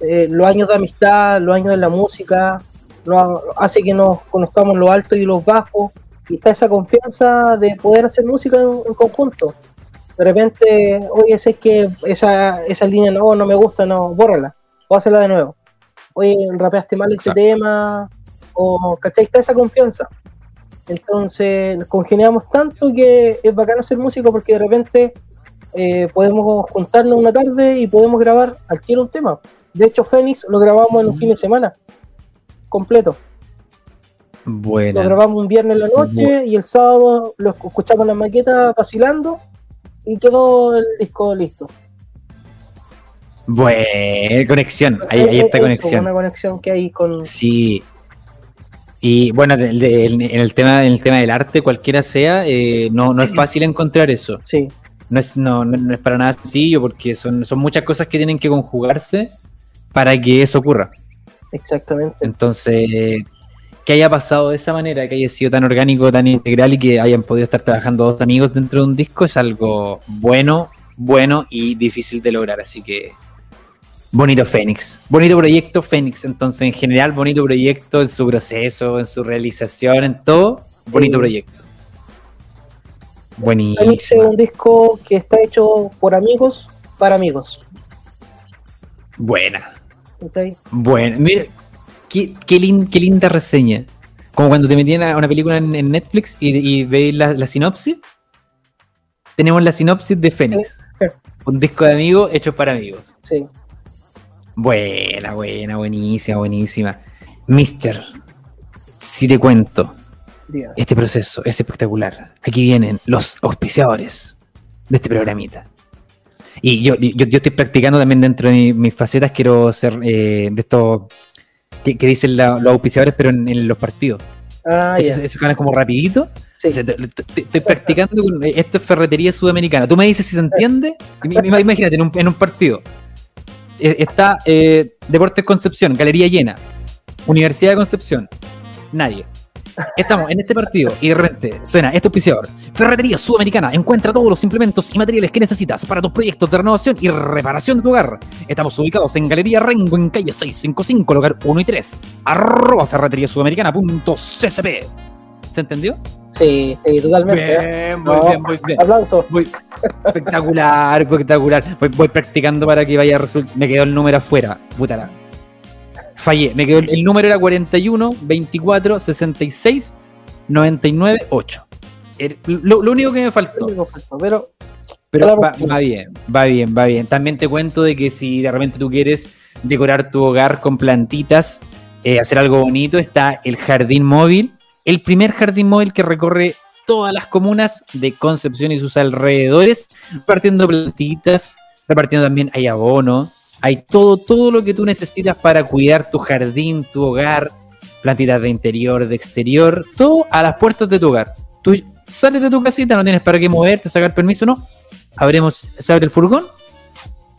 eh, los años de amistad, los años de la música, nos hace que nos conozcamos los altos y los bajos, y está esa confianza de poder hacer música en, en conjunto. De repente, oye, sé que esa, esa línea no, no me gusta, no, bórrala, o hacerla de nuevo. Oye, rapeaste mal ese Exacto. tema, o ¿cachai? Está esa confianza. Entonces congeniamos tanto que es bacán hacer música porque de repente eh, podemos juntarnos una tarde y podemos grabar al tiro un tema. De hecho, Fénix lo grabamos en un fin de semana completo. Lo Buena. grabamos un viernes en la noche y el sábado lo escuchamos la maqueta vacilando y quedó el disco listo. Buena conexión, ahí, ahí Eh, está eso, conexión. Una conexión que hay con, Sí, Y bueno, en el tema, en el tema del arte, cualquiera sea, eh, no, no es fácil encontrar eso. Sí, No es, no, no- no es para nada sencillo porque son, son muchas cosas que tienen que conjugarse para que eso ocurra. exactamente. Entonces, que haya pasado de esa manera, que haya sido tan orgánico, tan integral y que hayan podido estar trabajando dos amigos dentro de un disco es algo bueno, bueno y difícil de lograr. Así que, bonito Fénix. Bonito proyecto Fénix. Entonces, en general, bonito proyecto en su proceso, en su realización, en todo. Bonito Sí. proyecto. Fénix es Buenísimo. un disco que está hecho por amigos, para amigos. Buena. ¿cachai? Bueno, mira, qué, qué, lin- qué linda reseña. Como cuando te metían a una película en, en Netflix y, y veis la, la sinopsis. Tenemos la sinopsis de Fénix. Un disco de amigos hecho para amigos. Sí, Buena, buena, buenísima, buenísima. Mister, si te cuento, este proceso es espectacular. Aquí vienen los auspiciadores de este programita. Y yo, yo, yo estoy practicando también dentro de mi- mis facetas, quiero ser eh, de estos que, que dicen la- los auspiciadores, pero en, en los partidos. Ah. Esos, van como rapidito. Sí. Estoy practicando con esto es ferretería sudamericana. Tú me dices si se entiende. Im- im- Imagínate en un, en un partido. Eh, Está eh, Deportes Concepción, galería llena. Universidad de Concepción, nadie. Estamos en este partido y de repente suena este auspiciador. Ferretería Sudamericana encuentra todos los implementos y materiales que necesitas para tus proyectos de renovación y reparación de tu hogar. Estamos ubicados en Galería Rengo en calle 655, lugar 1 y 3. Arroba. ¿Se entendió? Sí, sí, totalmente. ¿eh? Bien, muy No, bien, muy bien. Aplauso. Espectacular, espectacular. Voy, voy practicando para que vaya a resultar. Me quedó el número afuera. Putara. Fallé. Me quedó el, el número era 41, 24, 66, 99, 8. El- lo, lo único que me faltó. Pero Pero Claro, va, sí. va bien, va bien, va bien. También te cuento de que si de repente tú quieres decorar tu hogar con plantitas, eh, hacer algo bonito, está el jardín móvil, el primer jardín móvil que recorre todas las comunas de Concepción y sus alrededores, repartiendo plantitas, repartiendo también hay abono, hay todo, todo lo que tú necesitas para cuidar tu jardín, tu hogar, plantitas de interior, de exterior, todo a las puertas de tu hogar. Tú sales de tu casita, no tienes para qué moverte, sacar permiso, no. Abrimos, se abre el furgón,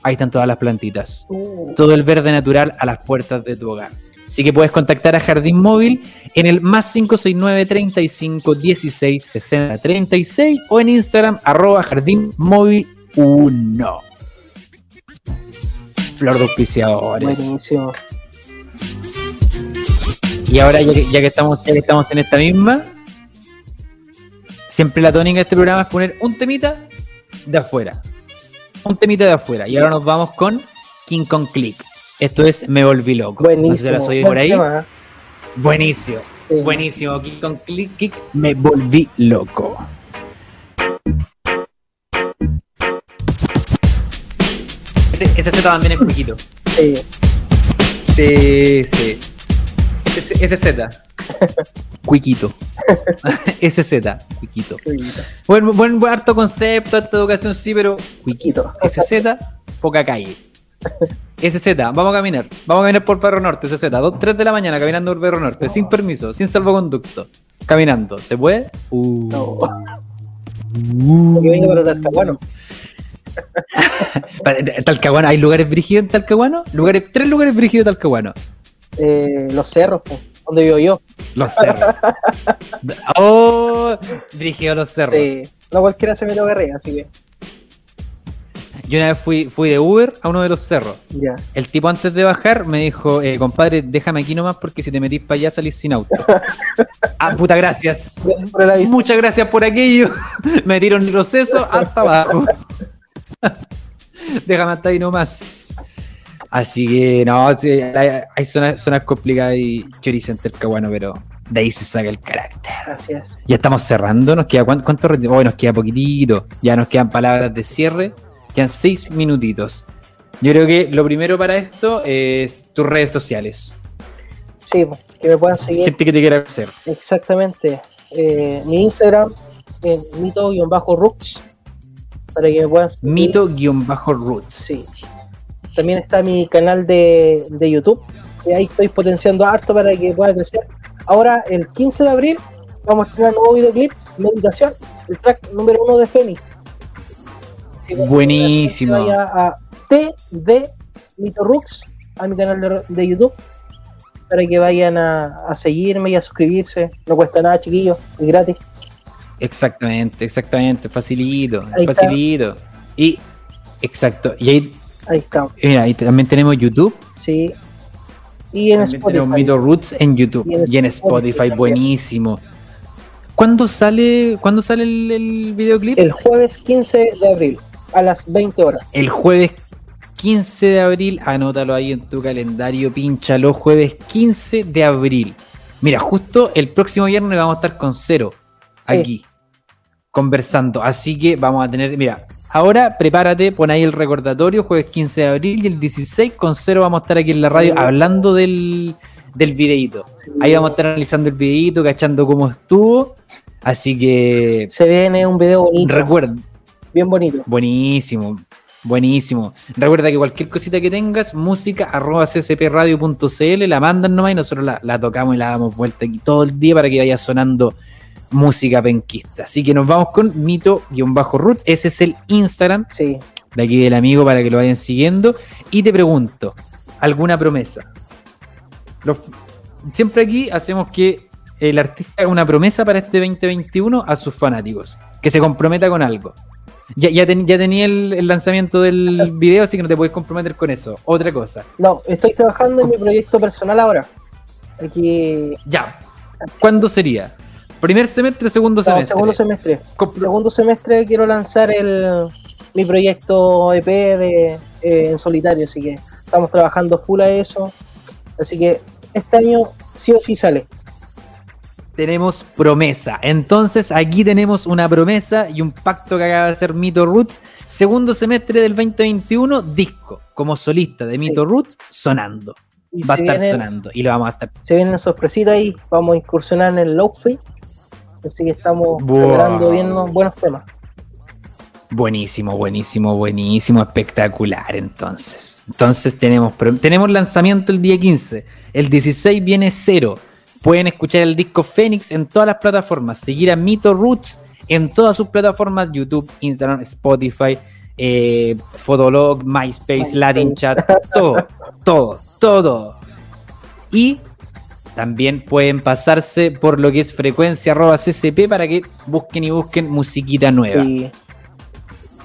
ahí están todas las plantitas. uh, Todo el verde natural a las puertas de tu hogar. Así que puedes contactar a Jardín Móvil en el más 569 35 16 60 36 o en Instagram arroba Jardín Móvil 1. Flor de auspiciadores. buenísimo. Y ahora, ya que, ya que estamos, ya que estamos en esta misma, siempre la tónica de este programa es poner un temita de afuera. Un temita de afuera. Y ahora nos vamos con King Kong Click. Esto es Me Volví Loco. No sé si Buenísimo. la soy Buen por ahí. tema. Buenísimo. Sí. Buenísimo. King Kong Click, Kick, Me Volví Loco. Ese, ese Z también es poquito. Sí. Sí, sí. Ese, Z. Cuiquito. ese Z. Cuiquito. Buen, buen, buen harto concepto, harta educación, sí, pero cuiquito. Ese Z, poca calle. Ese Z, vamos a caminar. Vamos a caminar por Perro Norte, ese Z. 2, 3 de la mañana caminando por Perro Norte, sin permiso, sin salvoconducto. Caminando. ¿Se puede? Uh. No. Uh. Que venga para Talcahuano. Talcahuano, ¿hay lugares brígidos en Talcahuano? Lugares, tres lugares brígidos de Talcahuano. Eh, los cerros, po, donde vivo yo. Los cerros. oh, brígido los cerros. Sí. No cualquiera se me lo agarré, así que Yo una vez fui, fui de Uber a uno de los cerros. El tipo antes de bajar me dijo, eh, compadre, déjame aquí nomás porque si te metís para allá salís sin auto. ah, puta, gracias. Muchas gracias por aquello. me dieron el proceso hasta abajo. déjame hasta ahí nomás. Así que, no, hay, zonas, zonas complicadas y chorizo en Talcahuano, pero de ahí se saca el carácter. Así es. Ya estamos cerrando, nos queda cuánto, cuánto oh, nos queda poquitito, ya nos quedan palabras de cierre, quedan seis minutitos. Yo creo que lo primero para esto es tus redes sociales, Sí, po, que me puedan seguir gente que te quiera hacer. exactamente. Eh, mi Instagram en mito-rooks para que me puedan seguir. Mito-roots. Sí. También está mi canal de, de YouTube, que ahí estoy potenciando harto para que pueda crecer. Ahora, el 15 de abril, vamos a tener un nuevo videoclip, Meditación, el track número uno de Fénix. Buenísimo. Vaya a TD Mito Rux, a mi canal de, de YouTube, para que vayan a, a seguirme y a suscribirse. No cuesta nada, chiquillos, es gratis. Exactamente, exactamente, facilito, Ahí está. facilito. Y, exacto, y ahí, Ahí estamos, mira, ahí también tenemos YouTube, sí. Y en también tenemos Spotify. Mito Roots en YouTube Y en y en Spotify buenísimo. ¿Cuándo sale, ¿cuándo sale el, el videoclip? El jueves 15 de abril, a las 20 horas. El jueves 15 de abril, anótalo ahí en tu calendario, pínchalo, jueves 15 de abril. Mira, justo el próximo viernes vamos a estar con Cero, Sí. aquí, conversando. Así que vamos a tener, mira, ahora prepárate, pon ahí el recordatorio, jueves 15 de abril y el 16 con Cero vamos a estar aquí en la radio Sí. hablando del, del videíto. Ahí vamos a estar analizando el videíto, cachando cómo estuvo. Así que Se viene un video bonito, recuerda, bien bonito. Buenísimo, buenísimo. Recuerda que cualquier cosita que tengas, música arroba cspradio.cl, la mandan nomás y nosotros la, la tocamos y la damos vuelta aquí todo el día para que vaya sonando música penquista. Así que nos vamos con mito-roots. Ese es el Instagram Sí. de aquí del amigo para que lo vayan siguiendo. Y te pregunto, ¿alguna promesa? Los- siempre aquí hacemos que el artista haga una promesa para este 2021 a sus fanáticos, que se comprometa con algo. Ya, ya, ten- ya tenía el, el lanzamiento del video, así que no te puedes comprometer con eso. Otra cosa. No, estoy trabajando en mi proyecto personal ahora. Aquí, Ya. ¿Cuándo sería? ¿Primer semestre, segundo no, semestre? segundo semestre. Segundo semestre quiero lanzar el mi proyecto EP de, eh, en solitario, así que estamos trabajando full a eso. Así que este año sí o sí sale. Tenemos promesa. Entonces, aquí tenemos una promesa y un pacto que acaba de hacer Mito Roots. Segundo semestre del 2021, disco como solista de Sí. Mito Roots sonando. Y Va a estar sonando y lo vamos a estar. Se vienen sorpresitas ahí, vamos a incursionar en el Lofi. Así que estamos bien unos buenos temas. Buenísimo, buenísimo, buenísimo, espectacular entonces. Entonces tenemos, tenemos lanzamiento el día 15, el 16 viene cero. Pueden escuchar el disco Fénix en todas las plataformas, seguir a Mito Roots en todas sus plataformas, YouTube, Instagram, Spotify, eh, Fotolog, MySpace. Latin Chat, todo, todo, todo. Y también pueden pasarse por lo que es frecuencia arroba CCP para que busquen y busquen musiquita nueva. Sí.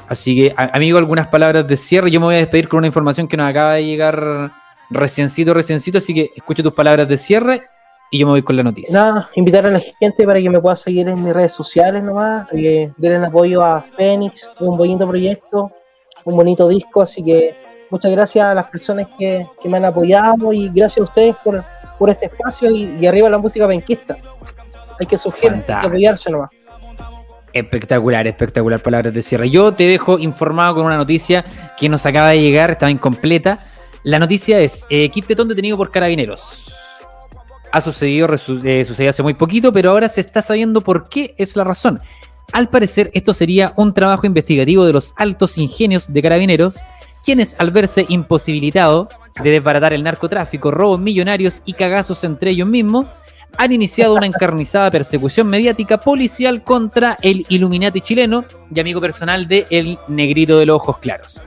Así que, amigo, algunas palabras de cierre. Yo me voy a despedir con una información que nos acaba de llegar reciencito, reciencito. Así que escucho tus palabras de cierre y yo me voy con la noticia. Nada, invitar a la gente para que me pueda seguir en mis redes sociales nomás, eh, denle apoyo a Fénix, un bonito proyecto, un bonito disco, así que muchas gracias a las personas que, que me han apoyado y gracias a ustedes por, por este espacio y, y arriba la música penquista. Hay que sugerir, hay que apoyarse nomás. Espectacular, espectacular palabras de cierre. Yo te dejo informado con una noticia que nos acaba de llegar, estaba incompleta. La noticia es, eh, Kit Tetón detenido por carabineros. Ha sucedido, eh, sucedió hace muy poquito, pero ahora se está sabiendo por qué es la razón. Al parecer, esto sería un trabajo investigativo de los altos ingenios de carabineros, quienes al verse imposibilitado de desbaratar el narcotráfico, robos millonarios y cagazos entre ellos mismos, han iniciado una encarnizada persecución mediática policial contra el Illuminati chileno y amigo personal de El Negrito de los Ojos Claros.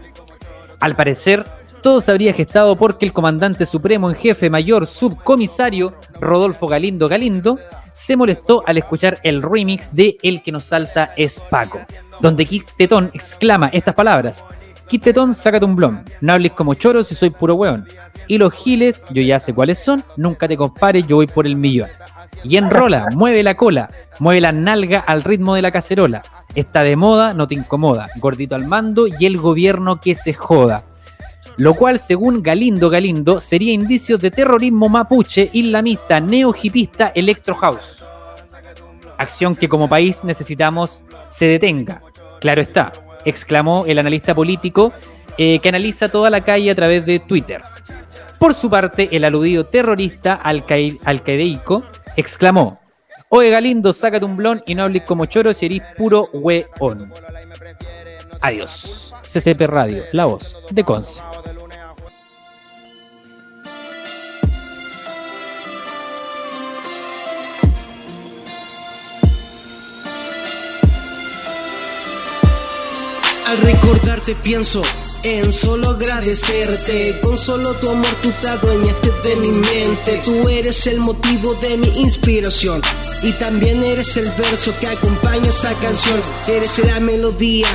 Al parecer, todo se habría gestado porque el comandante supremo en jefe mayor subcomisario Rodolfo Galindo Galindo se molestó al escuchar el remix de El que nos salta es Paco, donde Kit Tetón exclama estas palabras. Kit Tetón, sácate un blon, no hables como choro si soy puro weón. Y los giles, yo ya sé cuáles son, nunca te compares, yo voy por el millón. Y enrola, mueve la cola, mueve la nalga al ritmo de la cacerola. Está de moda, no te incomoda. Gordito al mando y el gobierno que se joda. Lo cual, según Galindo Galindo, sería indicio de terrorismo mapuche, islamista, neo-hipista, electro house. Acción que como país necesitamos se detenga. Claro está, exclamó el analista político eh, que analiza toda la calle a través de Twitter. Por su parte, el aludido terrorista alcaid- alcaideico exclamó: Oye Galindo, sácate un blon y no hables como choro si eres puro weón. Adiós. CCP Radio, la voz de Conce. Al recordarte pienso en solo agradecerte. Con solo tu amor tú te adueñaste de mi mente. Tú eres el motivo de mi inspiración. Y también eres el verso que acompaña esa canción. Eres la melodía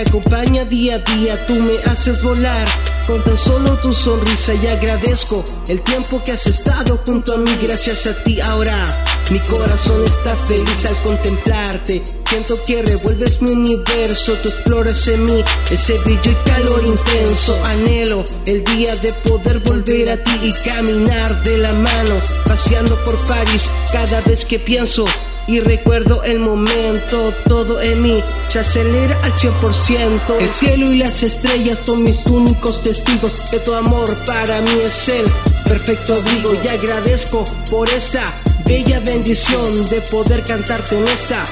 acompaña día a día Tú me haces volar con tan solo tu sonrisa y agradezco el tiempo que has estado junto a mí gracias a ti ahora. Mi corazón está feliz al contemplarte. Siento que revuelves mi universo, tú exploras en mí ese brillo y calor intenso. Anhelo el día de poder volver a ti y caminar de la mano, paseando por París cada vez que pienso y recuerdo el momento, todo en mí se acelera al 100%. El cielo y las estrellas son mis únicos testigos que tu amor para mí es el perfecto abrigo y agradezco por esta bella bendición de poder cantarte en esta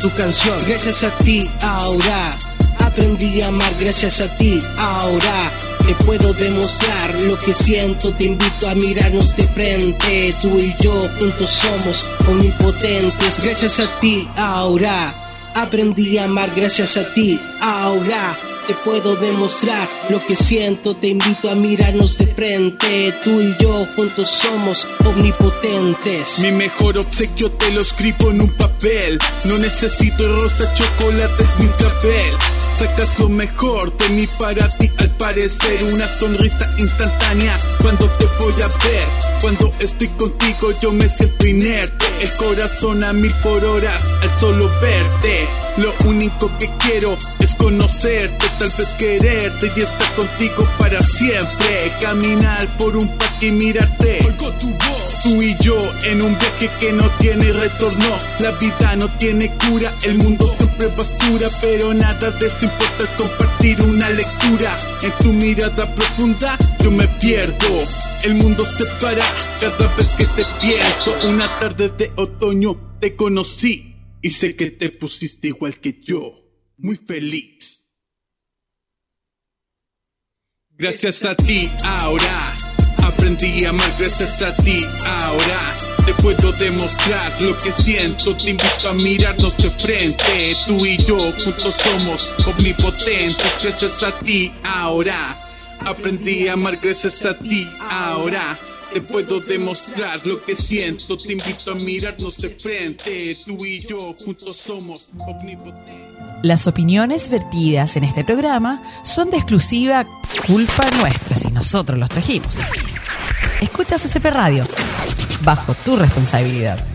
tu canción. Gracias a ti ahora aprendí a amar gracias a ti ahora te puedo demostrar lo que siento, te invito a mirarnos de frente. Tú y yo juntos somos omnipotentes. Gracias a ti, ahora aprendí a amar. Gracias a ti, ahora te puedo demostrar lo que siento. Te invito a mirarnos de frente. Tú y yo juntos somos omnipotentes. Mi mejor obsequio te lo escribo en un papel. No necesito rosa, chocolates ni papel. Sacas lo mejor de mí para ti al parecer Una sonrisa instantánea. Cuando te voy a ver Cuando estoy contigo yo me siento inerte. El corazón a mil por horas al solo verte. Lo único que quiero es conocerte Tal vez quererte y estar contigo para siempre. Caminar por un parque y mirarte Tú y yo en un viaje que no tiene retorno. La vida no tiene cura, el mundo siempre basura Pero nada de esto importa compartir una lectura. En tu mirada profunda yo me pierdo. El mundo se para cada vez que te pienso Una tarde de otoño te conocí Y sé que te pusiste igual que yo Muy feliz. Gracias a ti ahora Aprendí a amar gracias a ti. Ahora te puedo demostrar lo que siento. Te invito a mirarnos de frente. Tú y yo juntos somos omnipotentes Gracias a ti. Ahora Aprendí a amar gracias a ti. Ahora te puedo demostrar lo que siento Te invito a mirarnos de frente Tú y yo juntos somos omnipotentes Las opiniones vertidas en este programa son de exclusiva culpa nuestra si nosotros los trajimos. Escucha CCP Radio, bajo tu responsabilidad.